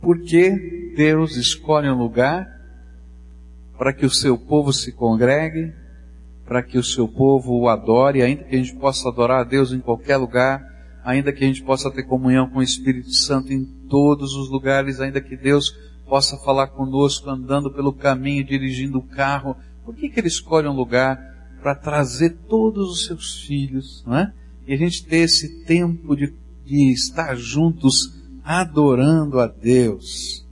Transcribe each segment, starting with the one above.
Porque Deus escolhe um lugar para que o seu povo se congregue, para que o seu povo o adore, ainda que a gente possa adorar a Deus em qualquer lugar, ainda que a gente possa ter comunhão com o Espírito Santo em todos os lugares, ainda que Deus possa falar conosco andando pelo caminho, dirigindo o carro. Por que, que Ele escolhe um lugar para trazer todos os seus filhos, não é? E a gente ter esse tempo de, de estar juntos adorando a Deus.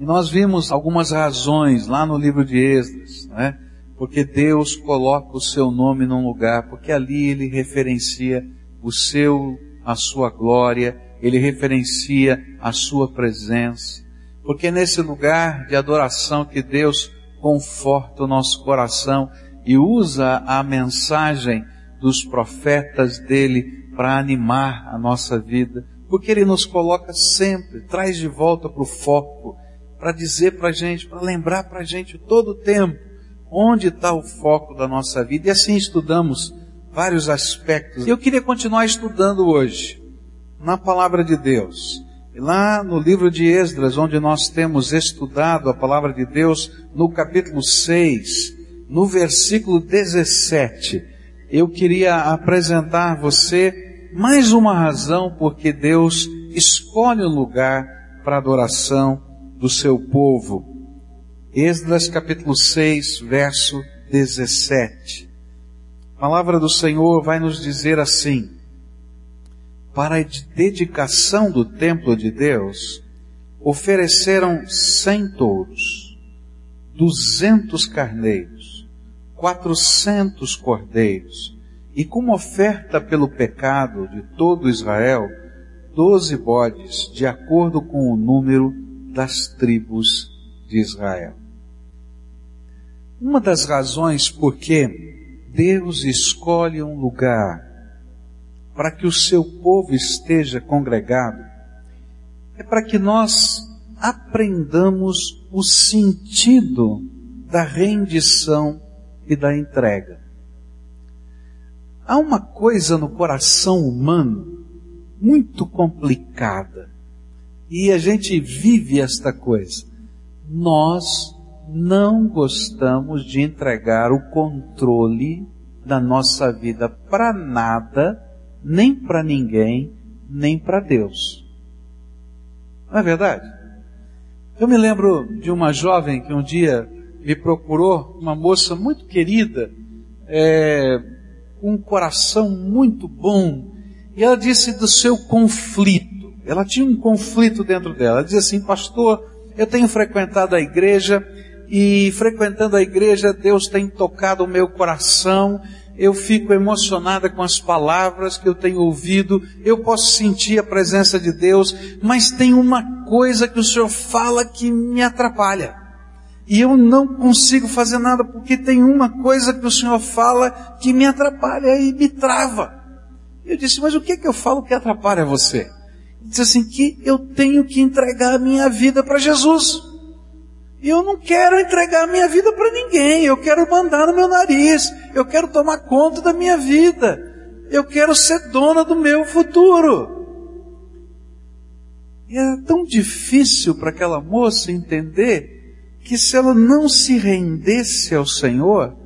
E nós vimos algumas razões lá no livro de Esdras, né? Porque Deus coloca o seu nome num lugar, porque ali ele referencia o seu, a sua glória, ele referencia a sua presença. Porque nesse lugar de adoração que Deus conforta o nosso coração e usa a mensagem dos profetas dele para animar a nossa vida. Porque ele nos coloca sempre, traz de volta para o foco para dizer para a gente, para lembrar para a gente todo o tempo onde está o foco da nossa vida. E assim estudamos vários aspectos. Eu queria continuar estudando hoje na palavra de Deus. Lá no livro de Esdras, onde nós temos estudado a palavra de Deus, no capítulo 6, no versículo 17, eu queria apresentar a você mais uma razão porque Deus escolhe um lugar para adoração do seu povo. Esdras capítulo 6, verso 17. A palavra do Senhor vai nos dizer assim: Para a dedicação do templo de Deus, ofereceram cem touros, duzentos carneiros, quatrocentos cordeiros, e como oferta pelo pecado de todo Israel, doze bodes, de acordo com o número das tribos de Israel. Uma das razões por que Deus escolhe um lugar para que o seu povo esteja congregado é para que nós aprendamos o sentido da rendição e da entrega. Há uma coisa no coração humano muito complicada e a gente vive esta coisa. Nós não gostamos de entregar o controle da nossa vida para nada, nem para ninguém, nem para Deus. Não é verdade? Eu me lembro de uma jovem que um dia me procurou, uma moça muito querida, é, um coração muito bom, e ela disse do seu conflito. Ela tinha um conflito dentro dela. Ela dizia assim, pastor, eu tenho frequentado a igreja e frequentando a igreja Deus tem tocado o meu coração. Eu fico emocionada com as palavras que eu tenho ouvido. Eu posso sentir a presença de Deus, mas tem uma coisa que o Senhor fala que me atrapalha. E eu não consigo fazer nada porque tem uma coisa que o Senhor fala que me atrapalha e me trava. Eu disse, mas o que é que eu falo que atrapalha você? diz assim que eu tenho que entregar a minha vida para Jesus. E eu não quero entregar a minha vida para ninguém, eu quero mandar no meu nariz, eu quero tomar conta da minha vida, eu quero ser dona do meu futuro. E era tão difícil para aquela moça entender que se ela não se rendesse ao Senhor,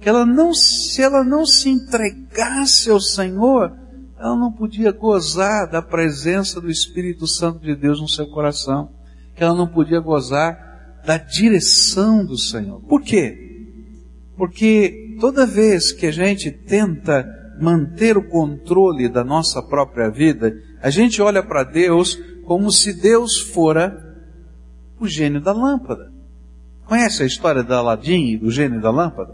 que ela não, se ela não se entregasse ao Senhor, ela não podia gozar da presença do Espírito Santo de Deus no seu coração, que ela não podia gozar da direção do Senhor. Por quê? Porque toda vez que a gente tenta manter o controle da nossa própria vida, a gente olha para Deus como se Deus fora o gênio da lâmpada. Conhece a história da Aladim e do gênio da lâmpada?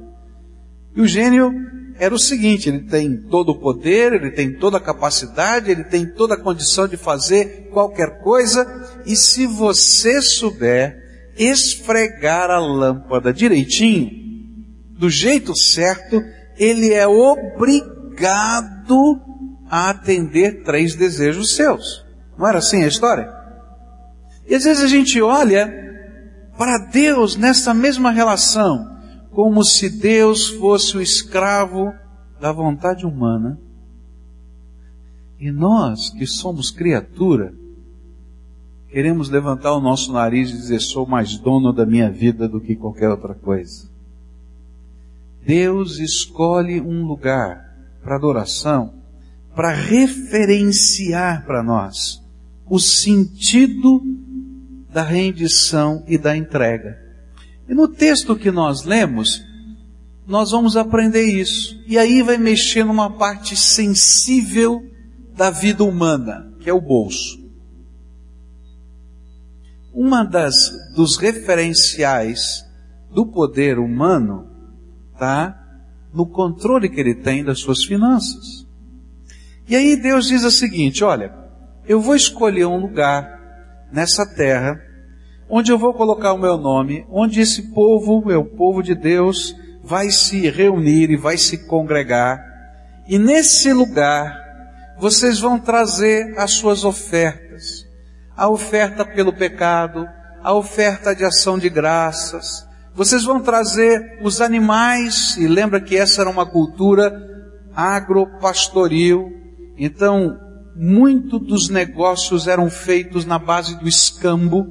E o gênio era o seguinte, ele tem todo o poder, ele tem toda a capacidade, ele tem toda a condição de fazer qualquer coisa, e se você souber esfregar a lâmpada direitinho, do jeito certo, ele é obrigado a atender três desejos seus. Não era assim a história? E às vezes a gente olha para Deus nessa mesma relação como se Deus fosse o escravo da vontade humana. E nós, que somos criatura, queremos levantar o nosso nariz e dizer: sou mais dono da minha vida do que qualquer outra coisa. Deus escolhe um lugar para adoração, para referenciar para nós o sentido da rendição e da entrega. E no texto que nós lemos, nós vamos aprender isso. E aí vai mexer numa parte sensível da vida humana, que é o bolso. Uma das dos referenciais do poder humano está no controle que ele tem das suas finanças. E aí Deus diz o seguinte: olha, eu vou escolher um lugar nessa terra onde eu vou colocar o meu nome, onde esse povo, o povo de Deus, vai se reunir e vai se congregar. E nesse lugar, vocês vão trazer as suas ofertas. A oferta pelo pecado, a oferta de ação de graças. Vocês vão trazer os animais, e lembra que essa era uma cultura agropastoril. Então, muito dos negócios eram feitos na base do escambo,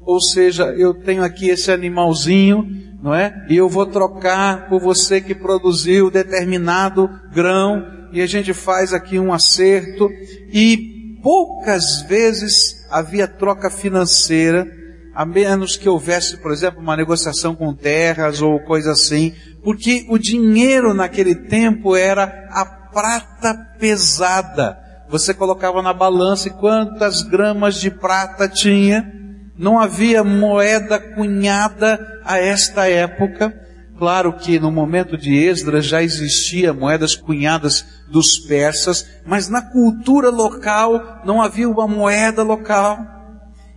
ou seja, eu tenho aqui esse animalzinho, não é? E eu vou trocar por você que produziu determinado grão, e a gente faz aqui um acerto, e poucas vezes havia troca financeira, a menos que houvesse, por exemplo, uma negociação com terras ou coisa assim, porque o dinheiro naquele tempo era a prata pesada você colocava na balança e quantas gramas de prata tinha. Não havia moeda cunhada a esta época. Claro que no momento de Esdras já existia moedas cunhadas dos persas, mas na cultura local não havia uma moeda local.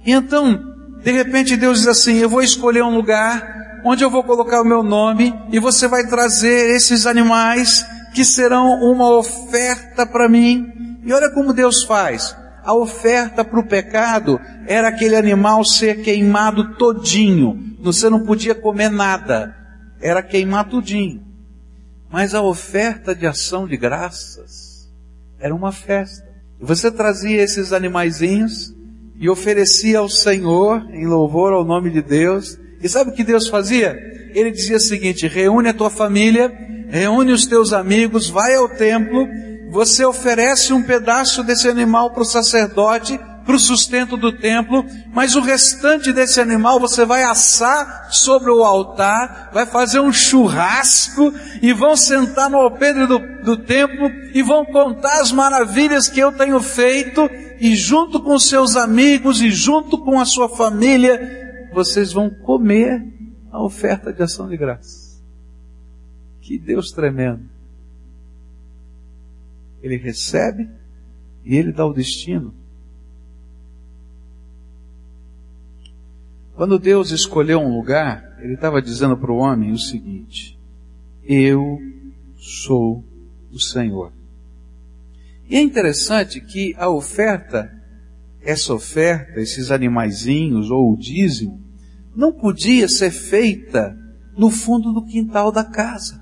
E então, de repente Deus diz assim, eu vou escolher um lugar onde eu vou colocar o meu nome e você vai trazer esses animais que serão uma oferta para mim. E olha como Deus faz. A oferta para o pecado era aquele animal ser queimado todinho. Você não podia comer nada. Era queimar tudinho. Mas a oferta de ação de graças era uma festa. Você trazia esses animaizinhos e oferecia ao Senhor em louvor ao nome de Deus. E sabe o que Deus fazia? Ele dizia o seguinte: reúne a tua família, reúne os teus amigos, vai ao templo você oferece um pedaço desse animal para o sacerdote, para o sustento do templo, mas o restante desse animal você vai assar sobre o altar, vai fazer um churrasco e vão sentar no alpendre do, do templo e vão contar as maravilhas que eu tenho feito e junto com seus amigos e junto com a sua família, vocês vão comer a oferta de ação de graça. Que Deus tremendo. Ele recebe e ele dá o destino. Quando Deus escolheu um lugar, ele estava dizendo para o homem o seguinte: Eu sou o Senhor. E é interessante que a oferta, essa oferta, esses animaizinhos ou o dízimo, não podia ser feita no fundo do quintal da casa.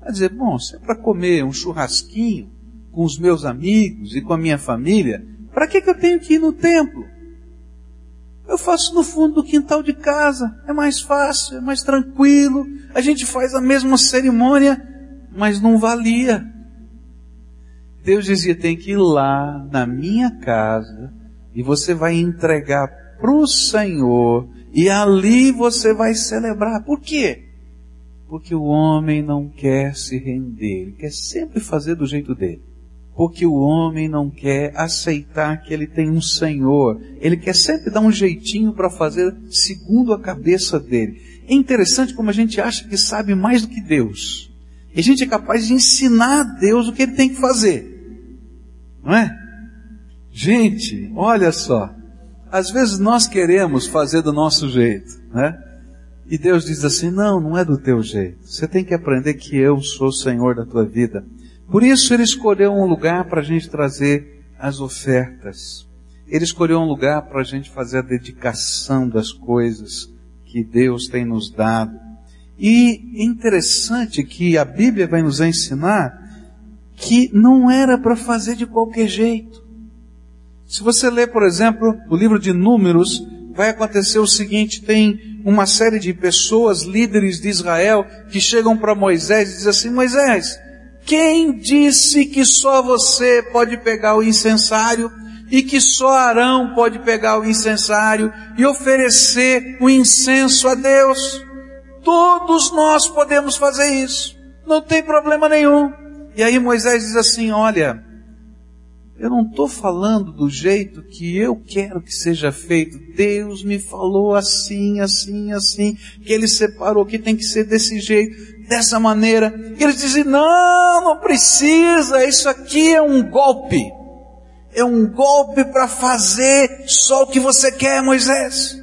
Vai dizer, bom, se é para comer um churrasquinho com os meus amigos e com a minha família, para que, que eu tenho que ir no templo? Eu faço no fundo do quintal de casa, é mais fácil, é mais tranquilo, a gente faz a mesma cerimônia, mas não valia. Deus dizia, tem que ir lá na minha casa e você vai entregar para o Senhor e ali você vai celebrar. Por quê? Porque o homem não quer se render, ele quer sempre fazer do jeito dele. Porque o homem não quer aceitar que ele tem um Senhor, ele quer sempre dar um jeitinho para fazer segundo a cabeça dele. É interessante como a gente acha que sabe mais do que Deus. E a gente é capaz de ensinar a Deus o que ele tem que fazer. Não é? Gente, olha só. Às vezes nós queremos fazer do nosso jeito, né? E Deus diz assim: não, não é do teu jeito. Você tem que aprender que eu sou o Senhor da tua vida. Por isso Ele escolheu um lugar para a gente trazer as ofertas. Ele escolheu um lugar para a gente fazer a dedicação das coisas que Deus tem nos dado. E interessante que a Bíblia vai nos ensinar que não era para fazer de qualquer jeito. Se você ler, por exemplo, o livro de Números, vai acontecer o seguinte: tem uma série de pessoas, líderes de Israel, que chegam para Moisés e dizem assim: Moisés, quem disse que só você pode pegar o incensário e que só Arão pode pegar o incensário e oferecer o incenso a Deus? Todos nós podemos fazer isso. Não tem problema nenhum. E aí Moisés diz assim: Olha, eu não estou falando do jeito que eu quero que seja feito. Deus me falou assim, assim, assim, que Ele separou que tem que ser desse jeito, dessa maneira. E eles dizem, não, não precisa, isso aqui é um golpe. É um golpe para fazer só o que você quer, Moisés.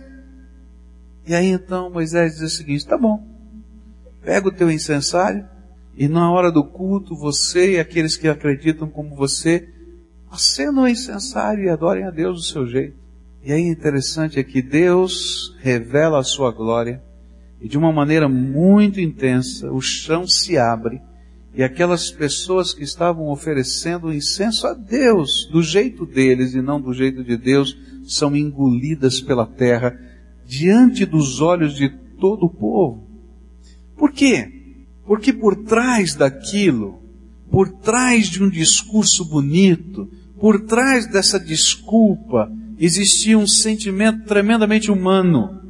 E aí então Moisés diz o seguinte, tá bom, pega o teu incensário, e na hora do culto, você e aqueles que acreditam como você, acendam o incensário e adorem a Deus do seu jeito. E aí interessante é que Deus revela a sua glória e de uma maneira muito intensa o chão se abre e aquelas pessoas que estavam oferecendo incenso a Deus do jeito deles e não do jeito de Deus são engolidas pela terra diante dos olhos de todo o povo. Por quê? Porque por trás daquilo, por trás de um discurso bonito, por trás dessa desculpa, existia um sentimento tremendamente humano.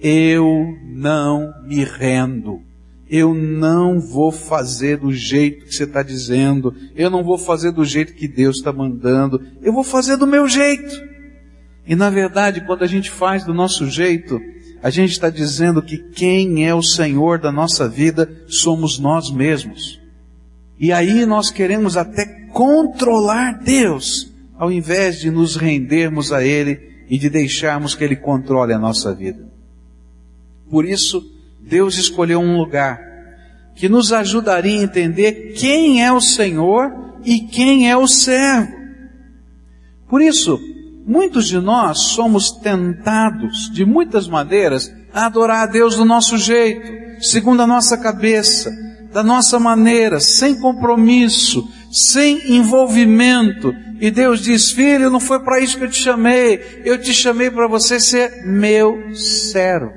Eu não me rendo. Eu não vou fazer do jeito que você está dizendo. Eu não vou fazer do jeito que Deus está mandando. Eu vou fazer do meu jeito. E na verdade, quando a gente faz do nosso jeito, a gente está dizendo que quem é o Senhor da nossa vida somos nós mesmos. E aí nós queremos até controlar Deus, ao invés de nos rendermos a Ele e de deixarmos que Ele controle a nossa vida. Por isso, Deus escolheu um lugar que nos ajudaria a entender quem é o Senhor e quem é o servo. Por isso, muitos de nós somos tentados de muitas maneiras a adorar a Deus do nosso jeito, segundo a nossa cabeça, da nossa maneira, sem compromisso, sem envolvimento. E Deus diz: Filho, não foi para isso que eu te chamei. Eu te chamei para você ser meu servo.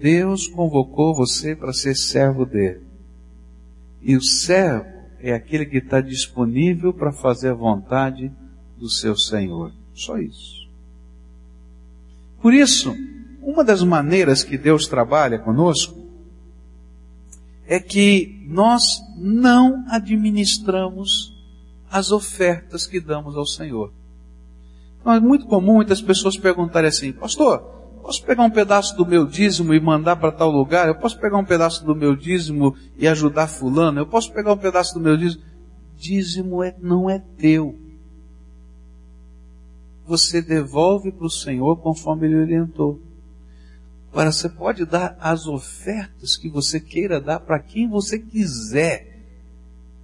Deus convocou você para ser servo dele. E o servo é aquele que está disponível para fazer a vontade do seu Senhor. Só isso. Por isso, uma das maneiras que Deus trabalha conosco é que nós não administramos as ofertas que damos ao Senhor. Então é muito comum muitas pessoas perguntarem assim, pastor, posso pegar um pedaço do meu dízimo e mandar para tal lugar? Eu posso pegar um pedaço do meu dízimo e ajudar fulano? Eu posso pegar um pedaço do meu dízimo? Dízimo é, não é teu. Você devolve para o Senhor conforme Ele orientou. Agora, você pode dar as ofertas que você queira dar para quem você quiser,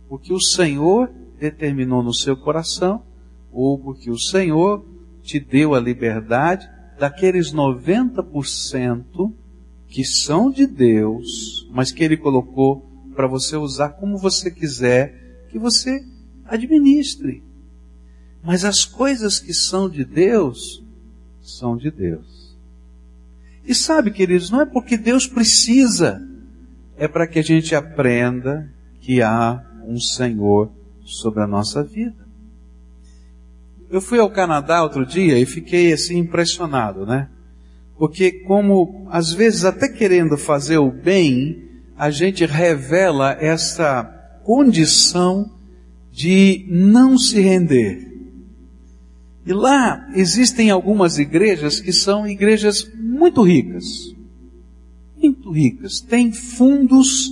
porque o Senhor determinou no seu coração, ou porque o Senhor te deu a liberdade daqueles 90% que são de Deus, mas que Ele colocou para você usar como você quiser, que você administre. Mas as coisas que são de Deus, são de Deus. E sabe, queridos, não é porque Deus precisa, é para que a gente aprenda que há um Senhor sobre a nossa vida. Eu fui ao Canadá outro dia e fiquei assim impressionado, né? Porque como às vezes até querendo fazer o bem, a gente revela essa condição de não se render. E lá existem algumas igrejas que são igrejas muito ricas. Muito ricas. Tem fundos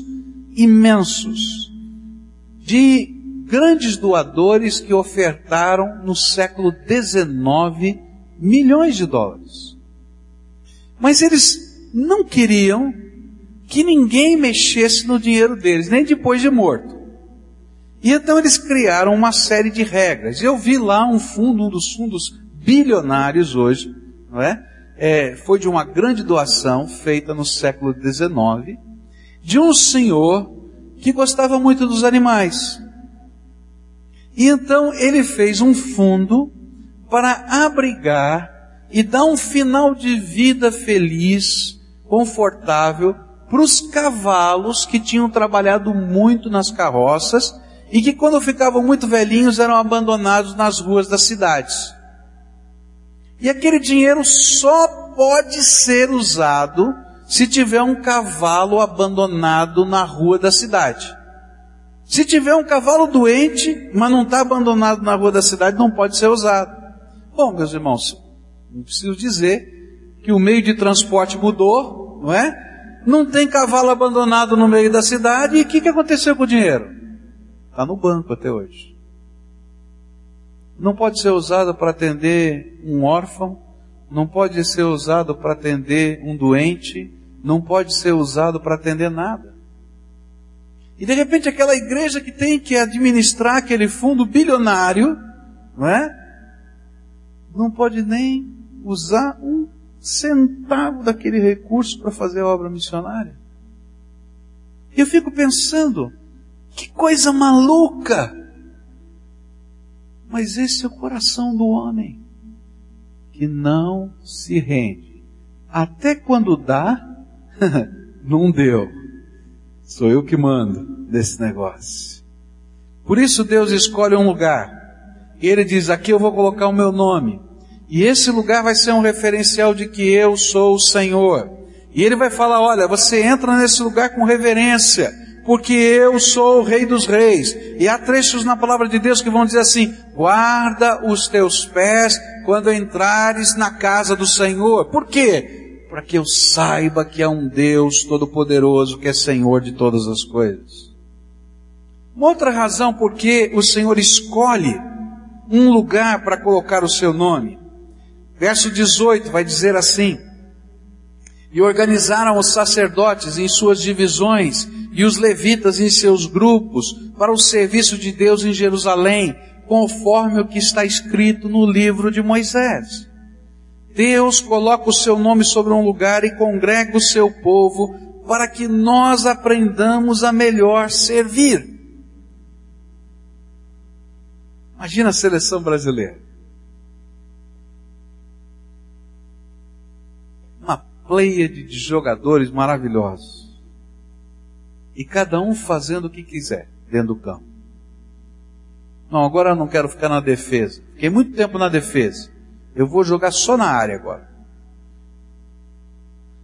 imensos de grandes doadores que ofertaram no século XIX milhões de dólares. Mas eles não queriam que ninguém mexesse no dinheiro deles, nem depois de morto. E então eles criaram uma série de regras. Eu vi lá um fundo, um dos fundos bilionários hoje, não é? é foi de uma grande doação feita no século XIX, de um senhor que gostava muito dos animais. E então ele fez um fundo para abrigar e dar um final de vida feliz, confortável, para os cavalos que tinham trabalhado muito nas carroças e que quando ficavam muito velhinhos eram abandonados nas ruas das cidades. E aquele dinheiro só pode ser usado se tiver um cavalo abandonado na rua da cidade. Se tiver um cavalo doente, mas não está abandonado na rua da cidade, não pode ser usado. Bom, meus irmãos, não preciso dizer que o meio de transporte mudou, não é? Não tem cavalo abandonado no meio da cidade, e o que, que aconteceu com o dinheiro? Está no banco até hoje. Não pode ser usado para atender um órfão, não pode ser usado para atender um doente, não pode ser usado para atender nada. E de repente aquela igreja que tem que administrar aquele fundo bilionário, não é? Não pode nem usar um centavo daquele recurso para fazer a obra missionária. Eu fico pensando, que coisa maluca! Mas esse é o coração do homem, que não se rende. Até quando dá, não deu. Sou eu que mando desse negócio. Por isso Deus escolhe um lugar. E ele diz: aqui eu vou colocar o meu nome. E esse lugar vai ser um referencial de que eu sou o Senhor. E ele vai falar: olha, você entra nesse lugar com reverência, porque eu sou o Rei dos Reis. E há trechos na palavra de Deus que vão dizer assim: guarda os teus pés quando entrares na casa do Senhor. Por quê? Para que eu saiba que há um Deus todo-poderoso que é Senhor de todas as coisas. Uma outra razão por que o Senhor escolhe um lugar para colocar o seu nome Verso 18 vai dizer assim: E organizaram os sacerdotes em suas divisões e os levitas em seus grupos para o serviço de Deus em Jerusalém, conforme o que está escrito no livro de Moisés. Deus coloca o seu nome sobre um lugar e congrega o seu povo para que nós aprendamos a melhor servir. Imagina a seleção brasileira. pleiade de jogadores maravilhosos. E cada um fazendo o que quiser dentro do campo. Não, agora eu não quero ficar na defesa. Fiquei muito tempo na defesa. Eu vou jogar só na área agora.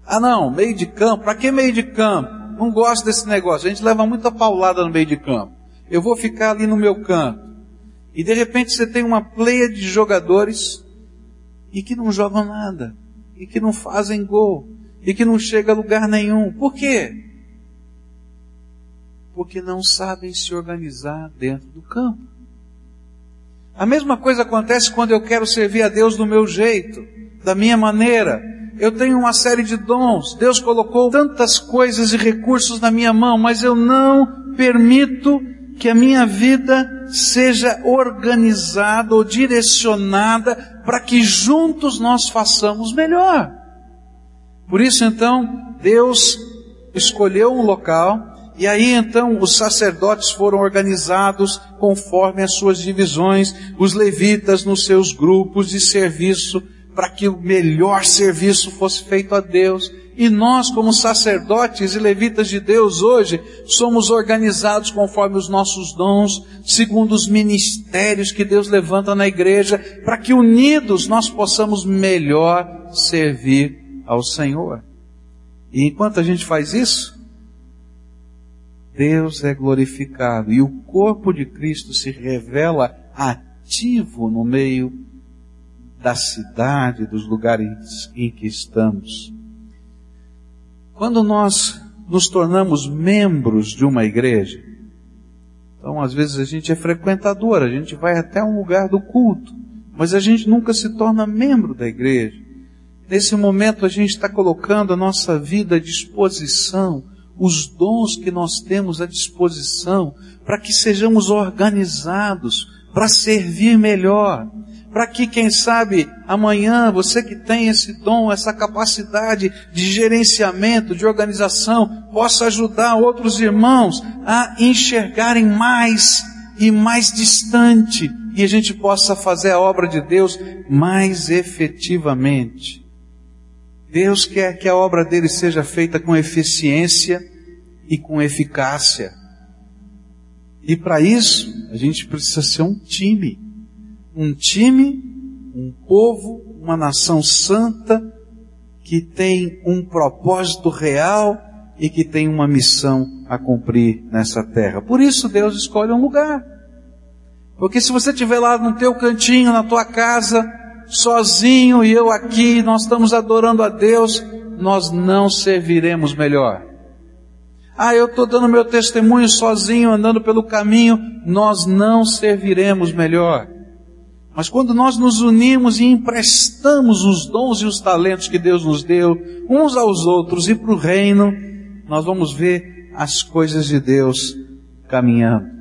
Ah não, meio de campo. Para que meio de campo? Não gosto desse negócio. A gente leva muita paulada no meio de campo. Eu vou ficar ali no meu canto. E de repente você tem uma pleia de jogadores e que não jogam nada e que não fazem gol e que não chega a lugar nenhum. Por quê? Porque não sabem se organizar dentro do campo. A mesma coisa acontece quando eu quero servir a Deus do meu jeito, da minha maneira. Eu tenho uma série de dons. Deus colocou tantas coisas e recursos na minha mão, mas eu não permito que a minha vida seja organizada ou direcionada para que juntos nós façamos melhor. Por isso então, Deus escolheu um local e aí então os sacerdotes foram organizados conforme as suas divisões, os levitas nos seus grupos de serviço, para que o melhor serviço fosse feito a Deus e nós, como sacerdotes e levitas de Deus hoje, somos organizados conforme os nossos dons, segundo os ministérios que Deus levanta na igreja, para que unidos nós possamos melhor servir ao Senhor. E enquanto a gente faz isso, Deus é glorificado e o corpo de Cristo se revela ativo no meio da cidade, dos lugares em que estamos. Quando nós nos tornamos membros de uma igreja, então às vezes a gente é frequentador, a gente vai até um lugar do culto, mas a gente nunca se torna membro da igreja. Nesse momento a gente está colocando a nossa vida à disposição, os dons que nós temos à disposição, para que sejamos organizados, para servir melhor para que, quem sabe, amanhã você que tem esse dom, essa capacidade de gerenciamento, de organização, possa ajudar outros irmãos a enxergarem mais e mais distante e a gente possa fazer a obra de Deus mais efetivamente. Deus quer que a obra dele seja feita com eficiência e com eficácia. E para isso, a gente precisa ser um time. Um time, um povo, uma nação santa, que tem um propósito real e que tem uma missão a cumprir nessa terra. Por isso Deus escolhe um lugar. Porque se você estiver lá no teu cantinho, na tua casa, sozinho e eu aqui, nós estamos adorando a Deus, nós não serviremos melhor. Ah, eu estou dando meu testemunho sozinho, andando pelo caminho, nós não serviremos melhor. Mas quando nós nos unimos e emprestamos os dons e os talentos que Deus nos deu, uns aos outros e para o reino, nós vamos ver as coisas de Deus caminhando.